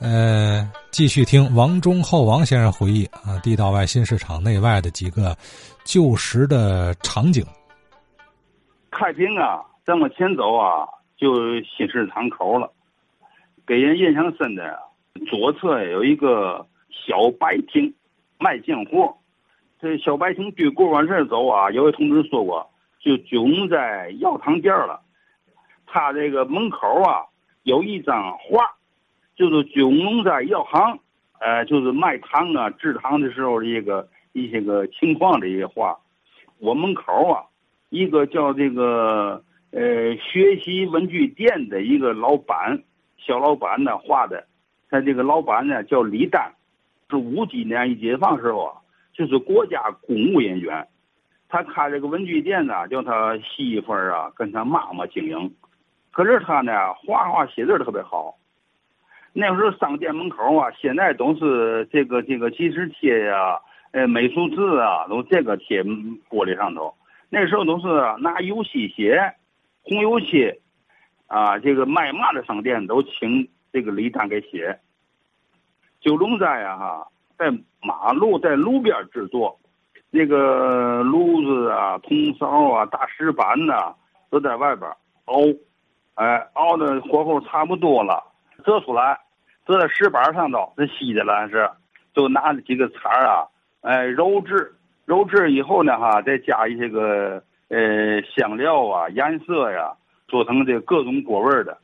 呃，继续听王忠厚王先生回忆啊，地道外新市场内外的几个旧时的场景。太平啊，再往前走啊，就新市场口了。给人印象深的，左侧有一个小白厅，卖贱货。这小白厅对过往这儿走啊，有位同志说过，就就在药堂店了。他这个门口啊，有一张画，就是九龙在药行，呃，就是卖糖啊、制糖的时候的一个一些个情况的一些画。我门口啊，一个叫这个呃学习文具店的一个老板。小老板呢画的，他这个老板呢叫李丹，是五几年一解放时候啊，就是国家公务人员。他开这个文具店呢，叫他媳妇儿啊跟他妈妈经营。可是他呢画画写字特别好。那时候商店门口啊，现在都是这个这个即时贴呀，呃美术字啊，都这个贴玻璃上头。那时候都是拿油漆写，红油漆。啊，这个卖嘛的商店都请这个李丹给写。九龙斋啊，哈，在马路在路边制作，那个炉子啊、铜勺啊、大石板呐，都在外边熬，哎，熬的火候差不多了，折出来，搁在石板上头，这稀的了是，就拿几个铲啊，哎，揉制，揉制以后呢，哈，再加一些个呃香料啊、颜色呀。做成这各种果味的，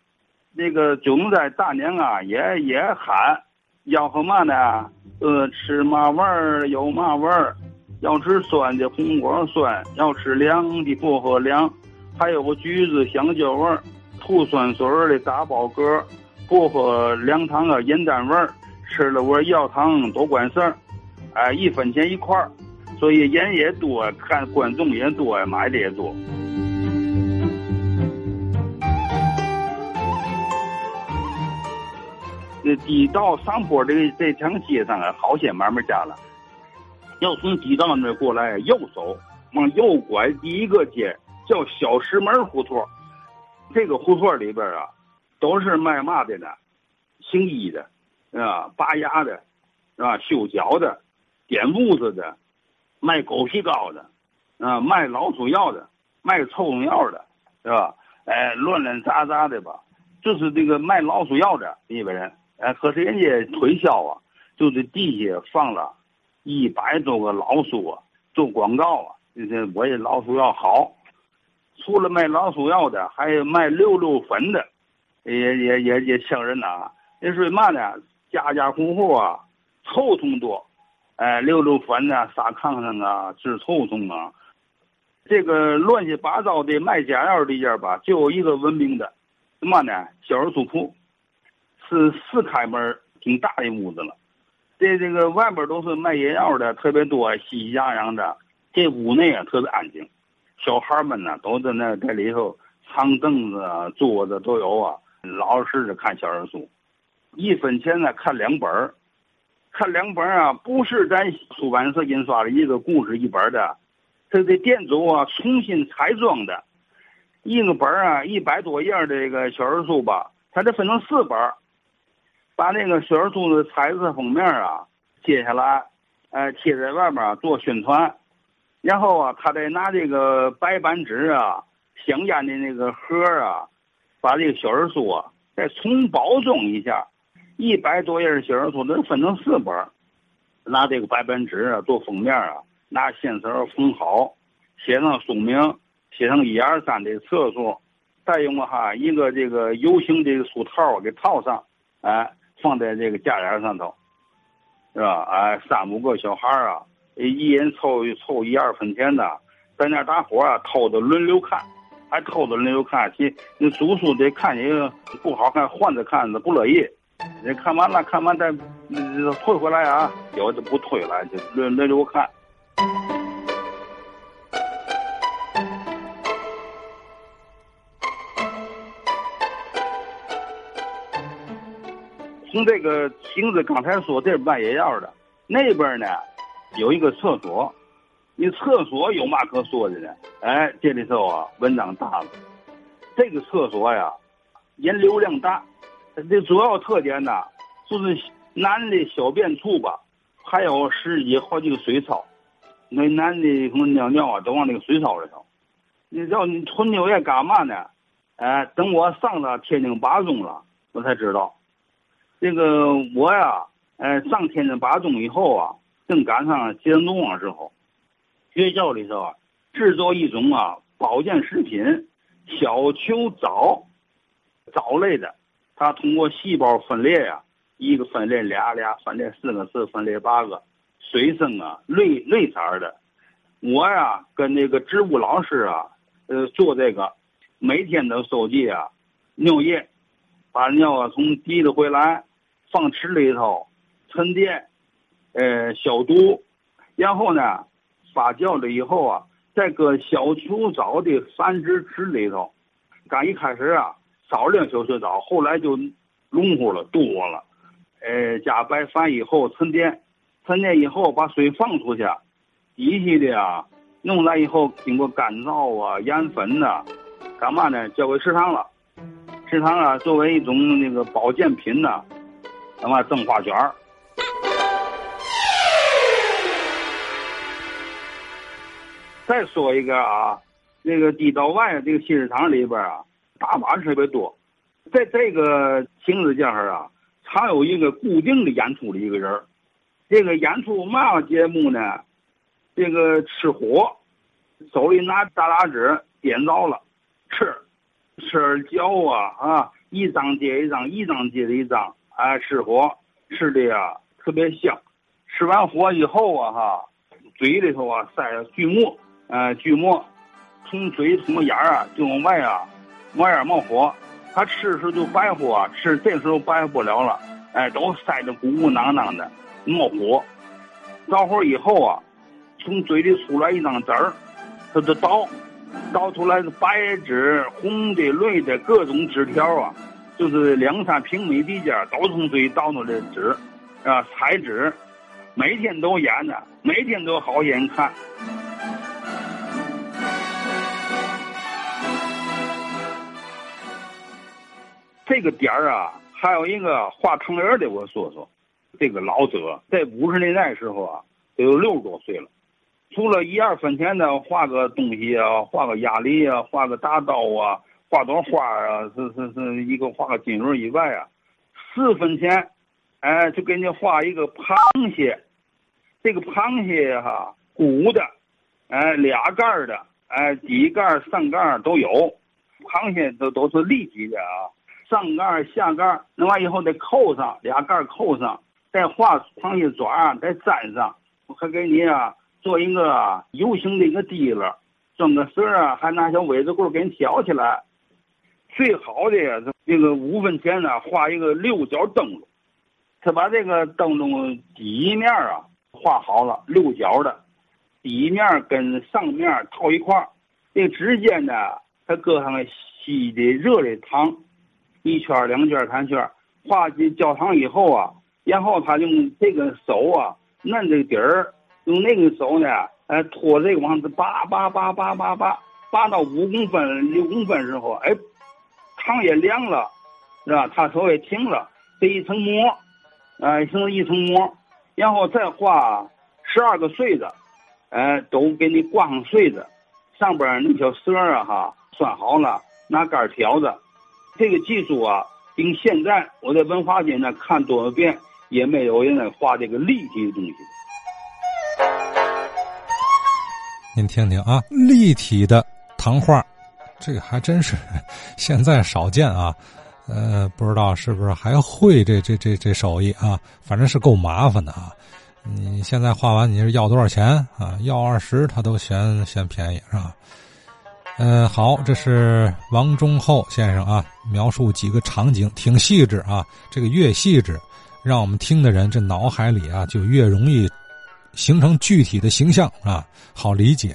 那个九龙寨大娘啊，也也喊，要喝嘛呢？呃，吃嘛味儿有嘛味儿？要吃酸的红果酸，要吃凉的薄荷凉，还有个橘子香蕉味儿，吐酸水的大包格，薄荷凉糖啊银丹味儿，吃了我药糖多管事儿，哎，一分钱一块儿，所以人也多，看观众也多，买的也多。这地道上坡这这条街上啊，好些买卖家了。要从地道那过来，右走，往右拐，第一个街叫小石门胡同。这个胡同里边啊，都是卖嘛的呢？行医的，啊，拔牙的，是吧？修脚的，点痦子的，卖狗皮膏的，啊，卖老鼠药的，卖臭虫药的，是吧？哎，乱乱杂杂的吧，就是这个卖老鼠药的一帮人。哎，可是人家推销啊，就是地下放了一百多个老鼠啊，做广告啊，就是我这老鼠药好。除了卖老鼠药的，还有卖溜溜粉的，也也也也抢人呐。那是嘛呢？家家户户啊，臭虫多，哎，溜溜粉呐，撒炕上啊，治臭虫啊。这个乱七八糟的卖假药的地吧，就有一个文明的，什么呢？小儿书铺。是四开门，挺大的屋子了。这这个外边都是卖野药的，特别多，熙熙攘攘的。这屋内啊，特别安静。小孩们呢，都在那在里头，长凳子啊、桌子都有啊，老实的看小人书。一分钱呢，看两本儿，看两本啊，不是咱出版社印刷的一个故事一本的，这这店主啊重新彩装的，一个本儿啊一百多页的这个小人书吧，它得分成四本儿。把那个小人书的彩色封面啊揭下来，呃，贴在外面做宣传，然后啊，他得拿这个白板纸啊、香烟的那个盒啊，把这个小人书啊再重包装一下，一百多页的小人书能分成四本，拿这个白板纸啊做封面啊，拿线绳缝好，写上书名，写上一二三的册数，再用哈一个这个 U 型的书套给套上，哎。放在这个架沿上头，是吧？哎，三五个小孩啊，一人凑凑一二分钱的，在那大伙啊偷着轮流看，还偷着轮流看。去那叔叔得看你不好看，换着看，不乐意。你看完了，看完再退回来啊，有的不退了，就轮轮流看。从这个亭子刚才说这是卖野药的，那边呢有一个厕所，你厕所有嘛可说的呢？哎，这里头啊文章大了。这个厕所呀，人流量大，这主要特点呢就是男的小便处吧，还有十几好几个水槽，那男的什么尿尿啊，都往那个水槽里头。你知道你春牛也干嘛呢？哎，等我上了天津八中了，我才知道，这个我呀，哎，上天津八中以后啊，正赶上接农网时候，学校里头啊，制作一种啊保健食品，小球藻，藻类的，它通过细胞分裂呀，一个分裂俩俩，分裂四个四，分裂八个，水生啊，绿绿色的。我呀，跟那个植物老师啊。呃，做这个，每天都收集啊，尿液，把尿啊从地里回来，放池里头沉淀，呃，消毒，然后呢，发酵了以后啊，再搁小球藻的繁殖池里头。刚一开始啊，少量小球藻，后来就浓乎了，多了。呃，加白矾以后沉淀，沉淀以后把水放出去，底下的啊。弄来以后，经过干燥啊、盐粉呐，干嘛呢？交给食堂了。食堂啊，作为一种那个保健品呐，干嘛赠花卷儿。再说一个啊，那个地道外这个新市场里边啊，大把特别多。在这个亭子间儿啊，常有一个固定的演出的一个人这个演出嘛节目呢？这个吃火，手里拿大蜡纸点着了，吃，吃着嚼啊啊，一张接一张，一张接着一张，哎，吃火吃的呀特别香。吃完火以后啊哈，嘴里头啊塞着锯末，呃，锯末，从嘴从眼啊就往外啊，往外冒火。他吃时候就白活，吃这时候白不了了，哎，都塞得鼓鼓囊囊的，冒火。着火以后啊。从嘴里出来一张纸儿，他就倒，倒出来是白纸、红的、绿的各种纸条啊，就是两三平米地界都从嘴里倒出来纸，啊，彩纸，每天都演呢，每天都好些人看。这个点儿啊，还有一个画汤圆的，我说说，这个老者在五十年代时候啊，都有六十多岁了。除了一二分钱的画个东西啊，画个鸭梨啊，画个大刀啊，画朵花啊，是是是一个画个金鱼以外啊，四分钱，哎，就给你画一个螃蟹，这个螃蟹哈，鼓的，哎，俩盖的，哎，底盖上盖都有，螃蟹都都是立体的啊，上盖下盖，弄完以后得扣上俩盖扣上，再画螃蟹爪再粘上，我还给你啊。做一个 U 型的一个提了，装个绳啊，还拿小尾子棍给你挑起来。最好的这个五分钱呢，画一个六角灯笼。他把这个灯笼底面啊画好了，六角的，底面跟上面套一块儿。这个之间呢，他搁上稀的热的糖，一圈两圈三圈，画进焦糖以后啊，然后他用这个手啊摁这个底儿。用那个手呢，哎，拖这个往上拔拔拔拔拔拔，拔到五公分、六公分时候，哎，糖也凉了，是吧？他手也停了，这一层膜，哎，形成一层膜，然后再画十二个穗子，哎，都给你挂上穗子，上边那小绳啊，哈，拴好了，拿杆挑着。这个技术啊，跟现在我在文化街呢看多少遍，也没有人画这个立体的东西。您听听啊，立体的糖画，这个还真是现在少见啊。呃，不知道是不是还会这这这这手艺啊？反正是够麻烦的啊。你现在画完，你是要多少钱啊？要二十，他都嫌嫌便宜是吧？嗯，好，这是王忠厚先生啊，描述几个场景挺细致啊。这个越细致，让我们听的人这脑海里啊就越容易。形成具体的形象啊，好理解。